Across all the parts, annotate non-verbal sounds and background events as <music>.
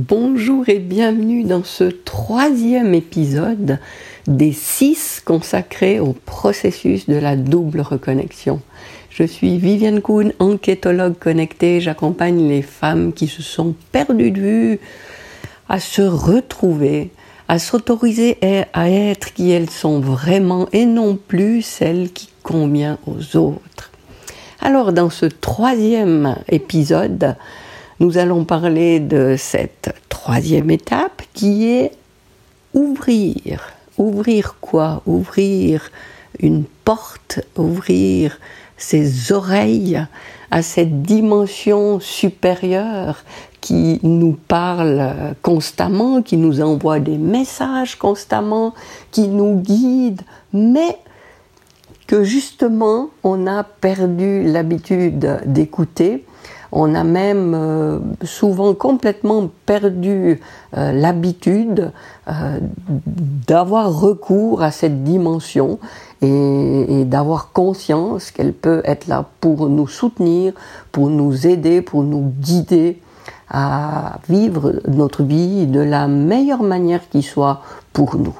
Bonjour et bienvenue dans ce troisième épisode des six consacrés au processus de la double reconnexion. Je suis Viviane Kuhn, enquêtologue connectée. J'accompagne les femmes qui se sont perdues de vue à se retrouver, à s'autoriser à être qui elles sont vraiment et non plus celles qui conviennent aux autres. Alors dans ce troisième épisode, nous allons parler de cette troisième étape qui est ouvrir. Ouvrir quoi? Ouvrir une porte, ouvrir ses oreilles à cette dimension supérieure qui nous parle constamment, qui nous envoie des messages constamment, qui nous guide, mais que justement on a perdu l'habitude d'écouter on a même euh, souvent complètement perdu euh, l'habitude euh, d'avoir recours à cette dimension et, d'avoir conscience qu'elle peut être là pour nous soutenir, pour nous aider, pour nous guider à vivre notre vie de la meilleure manière qui soit pour nous.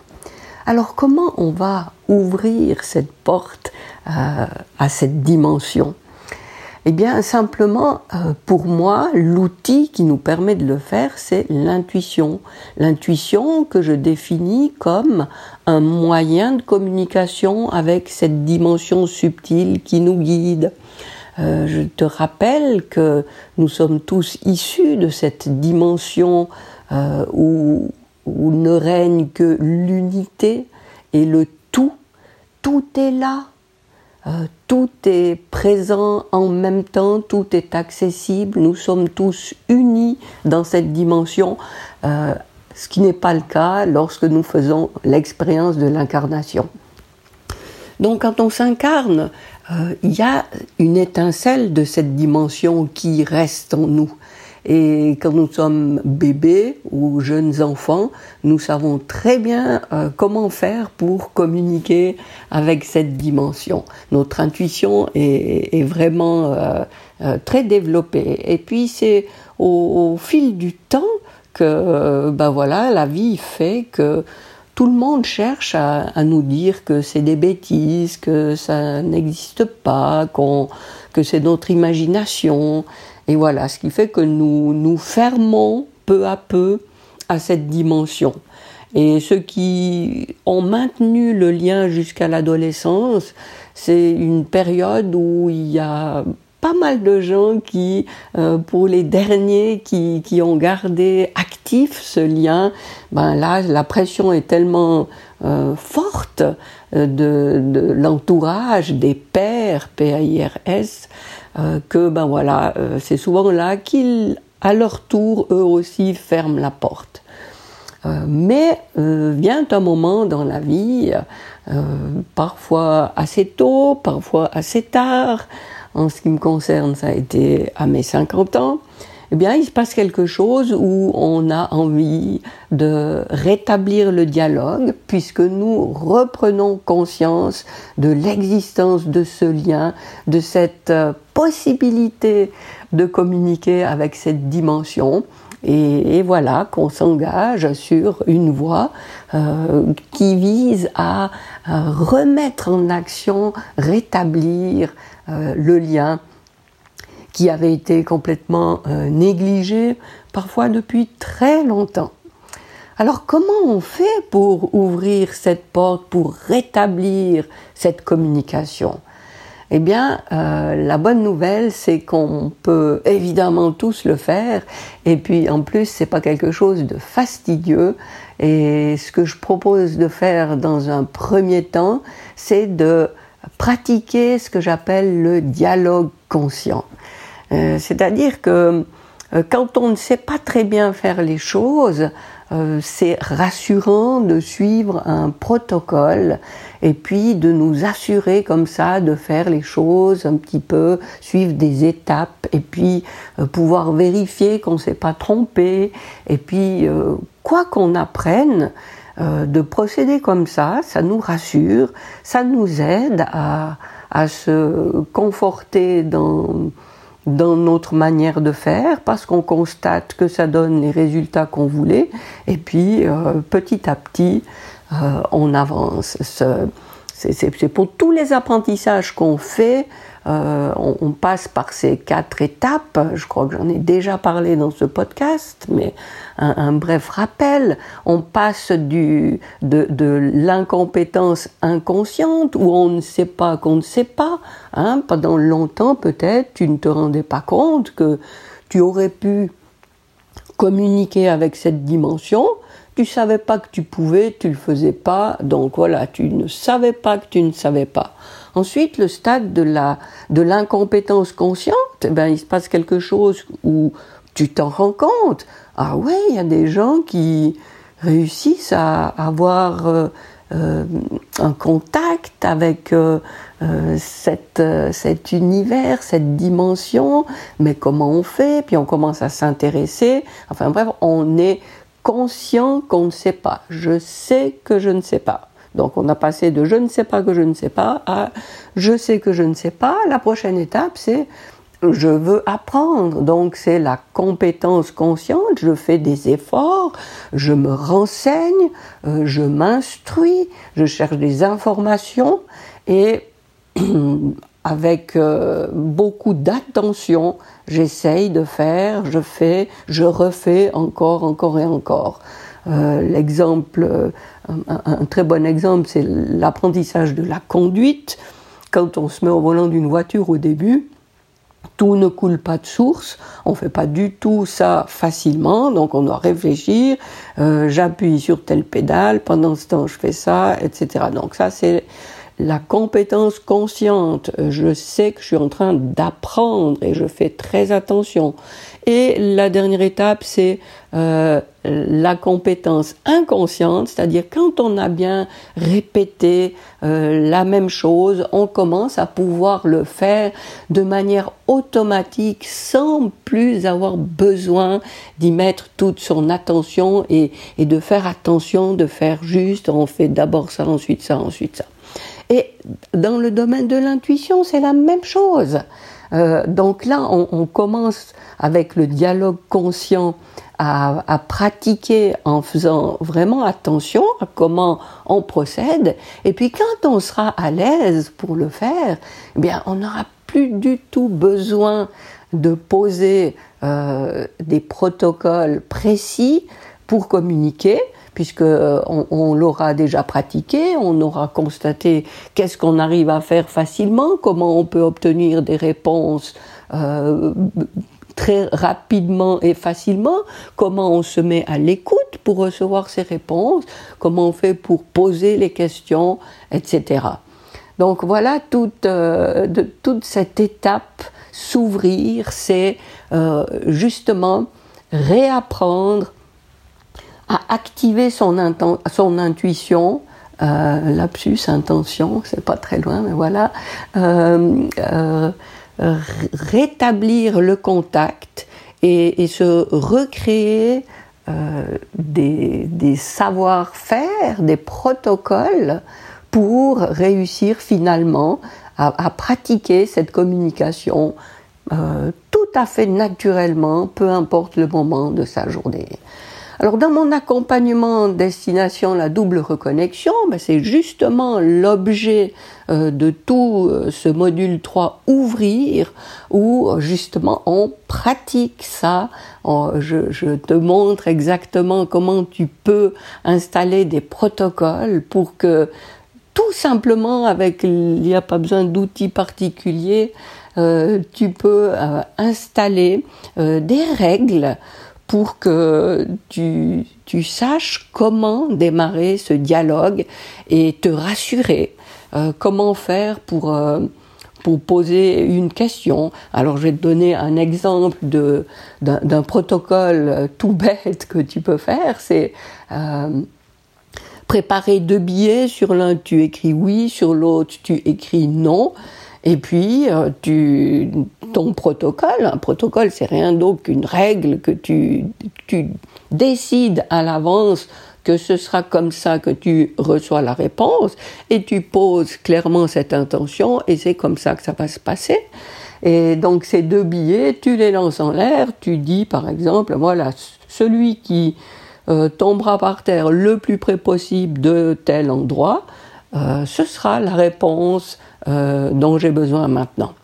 Alors comment on va ouvrir cette porte à cette dimension? Eh bien, simplement, euh, pour moi, l'outil qui nous permet de le faire, c'est l'intuition. L'intuition que je définis comme un moyen de communication avec cette dimension subtile qui nous guide. Euh, je te rappelle que nous sommes tous issus de cette dimension euh, où, où ne règne que l'unité et le tout. Tout est là, euh, tout est présent en même temps, tout est accessible, nous sommes tous unis dans cette dimension, euh, ce qui n'est pas le cas lorsque nous faisons l'expérience de l'incarnation. Donc quand on s'incarne, euh, il y a une étincelle de cette dimension qui reste en nous. Et quand nous sommes bébés ou jeunes enfants, nous savons très bien euh, comment faire pour communiquer avec cette dimension. Notre intuition est, vraiment euh, euh, très développée. Et puis c'est au, fil du temps que ben voilà, la vie fait que tout le monde cherche à, à nous dire que c'est des bêtises, que ça n'existe pas, que c'est notre imagination. Et voilà, ce qui fait que nous nous fermons peu à peu à cette dimension. Et ceux qui ont maintenu le lien jusqu'à l'adolescence, c'est une période où il y a pas mal de gens qui, euh, pour les derniers qui, qui, ont gardé actif ce lien, ben là, la pression est tellement euh, forte euh, de, de l'entourage, des pères, P-A-I-R-S, euh, que ben voilà, euh, c'est souvent là qu'ils, à leur tour, eux aussi ferment la porte. Euh, mais vient un moment dans la vie, parfois assez tôt, parfois assez tard. En ce qui me concerne, ça a été à mes 50 ans eh bien, il se passe quelque chose où on a envie de rétablir le dialogue, puisque nous reprenons conscience de l'existence de ce lien, de cette euh, possibilité de communiquer avec cette dimension. Et, voilà qu'on s'engage sur une voie euh, qui vise à, remettre en action, rétablir euh, le lien qui avait été complètement euh, négligé, parfois depuis très longtemps. Alors comment on fait pour ouvrir cette porte, pour rétablir cette communication? Eh bien, euh, la bonne nouvelle, c'est qu'on peut évidemment tous le faire, et puis en plus, c'est pas quelque chose de fastidieux. Et ce que je propose de faire dans un premier temps, c'est de pratiquer ce que j'appelle le dialogue conscient. Euh, c'est-à-dire que euh, quand on ne sait pas très bien faire les choses, euh, c'est rassurant de suivre un protocole et puis de nous assurer comme ça de faire les choses un petit peu, suivre des étapes et puis pouvoir vérifier qu'on ne s'est pas trompé et puis quoi qu'on apprenne, de procéder comme ça, ça nous rassure, ça nous aide à, à se conforter dans dans notre manière de faire parce qu'on constate que ça donne les résultats qu'on voulait et puis petit à petit on avance. C'est pour tous les apprentissages qu'on fait euh, on, passe par ces quatre étapes. Je crois que j'en ai déjà parlé dans ce podcast, mais un, bref rappel. On passe du, de, l'incompétence inconsciente où on ne sait pas qu'on ne sait pas. Hein. Pendant longtemps, peut-être, tu ne te rendais pas compte que tu aurais pu communiquer avec cette dimension. Tu savais pas que tu pouvais, tu le faisais pas, donc voilà, tu ne savais pas que tu ne savais pas. Ensuite, le stade de la de l'incompétence consciente, eh ben il se passe quelque chose où tu t'en rends compte. Ah ouais, il y a des gens qui réussissent à avoir euh, euh, un contact avec euh, cette, cet univers, cette dimension, mais comment on fait? Puis on commence à s'intéresser. Enfin bref, on est conscient qu'on ne sait pas. Je sais que je ne sais pas. Donc on a passé de je ne sais pas que je ne sais pas à je sais que je ne sais pas. La prochaine étape, c'est je veux apprendre. Donc c'est la compétence consciente, je fais des efforts, je me renseigne, euh, je m'instruis, je cherche des informations et <clears throat> avec euh, beaucoup d'attention, j'essaye de faire, je fais, je refais encore, encore et encore. Euh, l'exemple, euh, un, très bon exemple, c'est l'apprentissage de la conduite. Quand on se met au volant d'une voiture au début, tout ne coule pas de source, on ne fait pas du tout ça facilement, donc on doit réfléchir, j'appuie sur telle pédale, pendant ce temps je fais ça, etc. Donc ça c'est la compétence consciente, je sais que je suis en train d'apprendre et je fais très attention. Et la dernière étape, c'est euh, la compétence inconsciente, c'est-à-dire quand on a bien répété euh, la même chose, on commence à pouvoir le faire de manière automatique sans plus avoir besoin d'y mettre toute son attention et, et de faire attention, de faire juste, on fait d'abord ça, ensuite ça, ensuite ça. Et dans le domaine de l'intuition, c'est la même chose. Euh, donc là, on, commence avec le dialogue conscient à, à, pratiquer en faisant vraiment attention à comment on procède. Et puis quand on sera à l'aise pour le faire, eh bien, on n'aura plus du tout besoin de poser euh, des protocoles précis pour communiquer puisque euh, on, l'aura déjà pratiqué, on aura constaté qu'est-ce qu'on arrive à faire facilement, comment on peut obtenir des réponses euh, très rapidement et facilement, comment on se met à l'écoute pour recevoir ces réponses, comment on fait pour poser les questions, etc. Donc voilà toute, euh, de, toute cette étape s'ouvrir, c'est justement réapprendre à activer son, son intuition, euh, lapsus, intention, c'est pas très loin, mais voilà, euh, euh, rétablir le contact et, se recréer des, des savoir-faire, des protocoles pour réussir finalement à, à pratiquer cette communication tout à fait naturellement, peu importe le moment de sa journée. Alors dans mon accompagnement destination la double reconnexion, ben, c'est justement l'objet euh, de tout euh, ce module 3 ouvrir où justement on pratique ça. je, te montre exactement comment tu peux installer des protocoles pour que tout simplement avec il n'y a pas besoin d'outils particuliers, euh, tu peux installer des règles pour que tu, tu saches comment démarrer ce dialogue et te rassurer. Euh, comment faire pour, euh, pour poser une question. Alors je vais te donner un exemple de, d'un, protocole tout bête que tu peux faire. C'est euh, préparer deux billets. Sur l'un tu écris oui, sur l'autre tu écris non. Et puis, euh, ton protocole, un protocole, c'est rien d'autre qu'une règle que tu, tu décides à l'avance que ce sera comme ça que tu reçois la réponse et tu poses clairement cette intention et c'est comme ça que ça va se passer. Et donc ces deux billets, tu les lances en l'air, tu dis par exemple, voilà, celui qui euh, tombera par terre le plus près possible de tel endroit, euh, ce sera la réponse euh, dont j'ai besoin maintenant.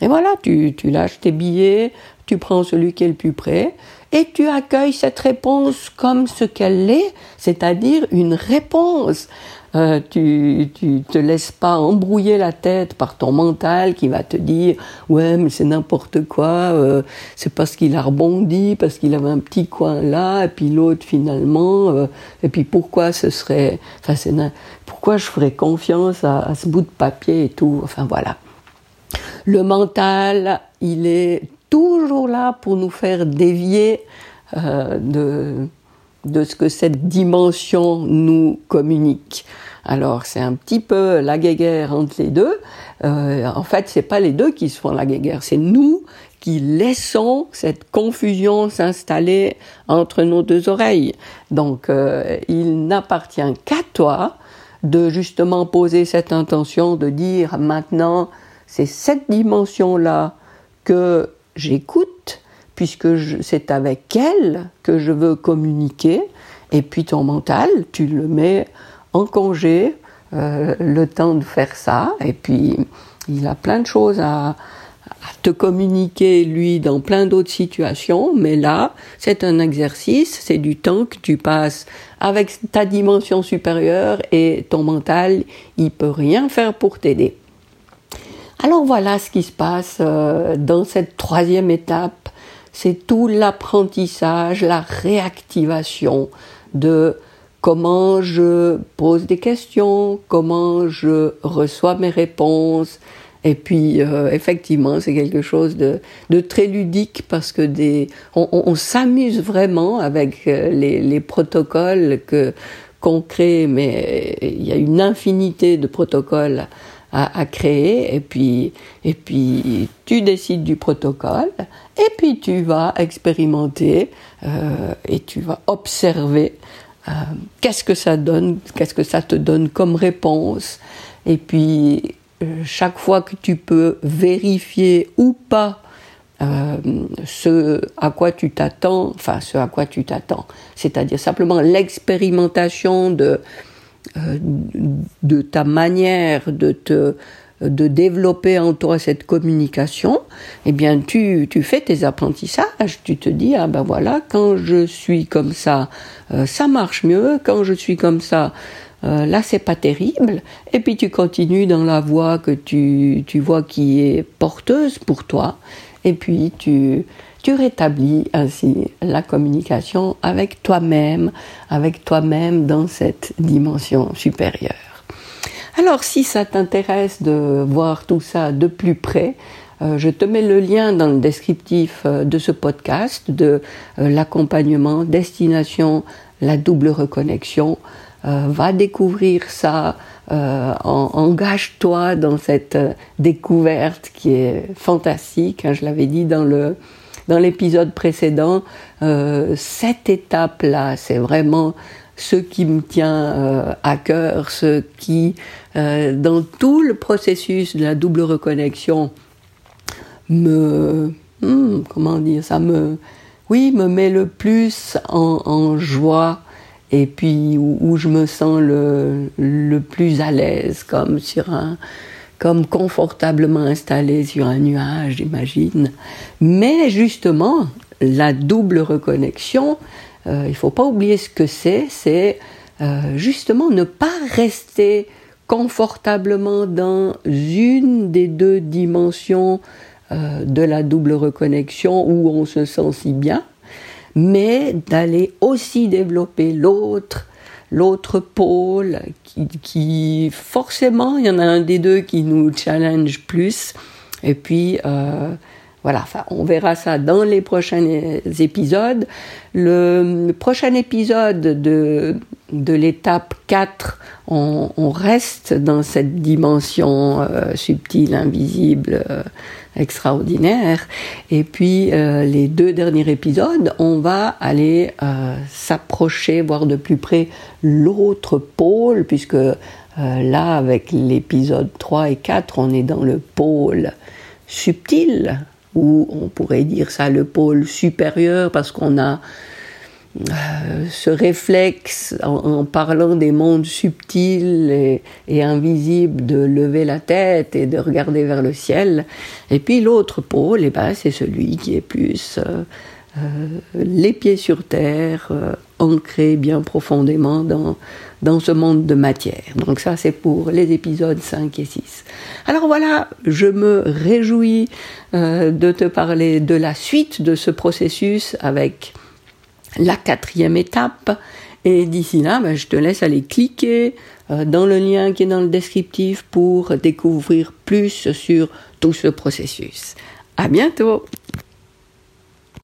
Et voilà, tu, tu lâches tes billets, tu prends celui qui est le plus près, et tu accueilles cette réponse comme ce qu'elle est, c'est-à-dire une réponse. Euh, tu, tu te laisses pas embrouiller la tête par ton mental qui va te dire ouais mais c'est n'importe quoi, euh, c'est parce qu'il a rebondi, parce qu'il avait un petit coin là et puis l'autre finalement euh, et puis pourquoi ce serait, enfin c'est pourquoi je ferais confiance à, à ce bout de papier et tout, enfin voilà. Le mental, il est toujours là pour nous faire dévier euh, de, de ce que cette dimension nous communique. Alors c'est un petit peu la guéguerre entre les deux. Euh, en fait, c'est pas les deux qui se font la guéguerre, c'est nous qui laissons cette confusion s'installer entre nos deux oreilles. Donc euh, il n'appartient qu'à toi de justement poser cette intention de dire maintenant c'est cette dimension là que j'écoute, puisque c'est avec elle que je veux communiquer, et puis ton mental, tu le mets en congé, euh, le temps de faire ça, et puis il a plein de choses à, à te communiquer, lui, dans plein d'autres situations, mais là, c'est un exercice, c'est du temps que tu passes avec ta dimension supérieure, et ton mental, il peut rien faire pour t'aider. Alors voilà ce qui se passe euh, dans cette troisième étape. C'est tout l'apprentissage, la réactivation de comment je pose des questions, comment je reçois mes réponses. Et puis euh, effectivement, c'est quelque chose de, très ludique parce que on, s'amuse vraiment avec euh, les, les protocoles que qu'on crée, mais il y a une infinité de protocoles à, créer, et puis, et puis tu décides du protocole, et puis tu vas expérimenter euh, et tu vas observer euh, qu'est-ce que ça donne, qu'est-ce que ça te donne comme réponse, et puis euh, chaque fois que tu peux vérifier ou pas ce à quoi tu t'attends, enfin ce à quoi tu t'attends, c'est-à-dire simplement l'expérimentation de euh, de ta manière de te de développer en toi cette communication, eh bien tu, tu fais tes apprentissages, tu te dis ah ben voilà quand je suis comme ça euh, ça marche mieux, quand je suis comme ça euh, là c'est pas terrible. Et puis tu continues dans la voie que tu, tu vois qui est porteuse pour toi. Et puis tu tu rétablis ainsi la communication avec toi-même, avec toi-même dans cette dimension supérieure. Alors si ça t'intéresse de voir tout ça de plus près, euh, je te mets le lien dans le descriptif euh, de ce podcast de euh, l'accompagnement destination la double reconnexion. va découvrir ça, engage-toi dans cette découverte qui est fantastique. Hein, je l'avais dit dans le dans l'épisode précédent, euh, cette étape-là, c'est vraiment ce qui me tient euh, à cœur, ce qui, euh, dans tout le processus de la double reconnexion, me, hmm, comment dire, ça me, oui, me met le plus en, joie et puis où, où, je me sens le, le plus à l'aise, comme sur un, comme confortablement installé sur un nuage, j'imagine. Mais justement, la double reconnexion, euh, il ne faut pas oublier ce que c'est, c'est euh, justement ne pas rester confortablement dans une des deux dimensions euh, de la double reconnexion où on se sent si bien, mais d'aller aussi développer l'autre l'autre pôle qui, forcément, il y en a un des deux qui nous challenge plus. Et puis, euh, voilà, on verra ça dans les prochains épisodes. Le, prochain épisode de, l'étape 4, on, reste dans cette dimension euh, subtile, invisible, euh, extraordinaire. Et puis euh, les deux derniers épisodes, on va aller euh, s'approcher, voir de plus près l'autre pôle, puisque euh, là, avec l'épisode 3 et 4, on est dans le pôle subtil, ou on pourrait dire ça le pôle supérieur parce qu'on a euh, ce réflexe en, parlant des mondes subtils et, invisibles de lever la tête et de regarder vers le ciel. Et puis l'autre pôle, eh ben, c'est celui qui est plus euh, euh, les pieds sur terre, ancré bien profondément dans, dans ce monde de matière. Donc ça, c'est pour les épisodes 5 et 6. Alors voilà, je me réjouis de te parler de la suite de ce processus avec la quatrième étape. Et d'ici là, ben, je te laisse aller cliquer euh, dans le lien qui est dans le descriptif pour découvrir plus sur tout ce processus. À bientôt!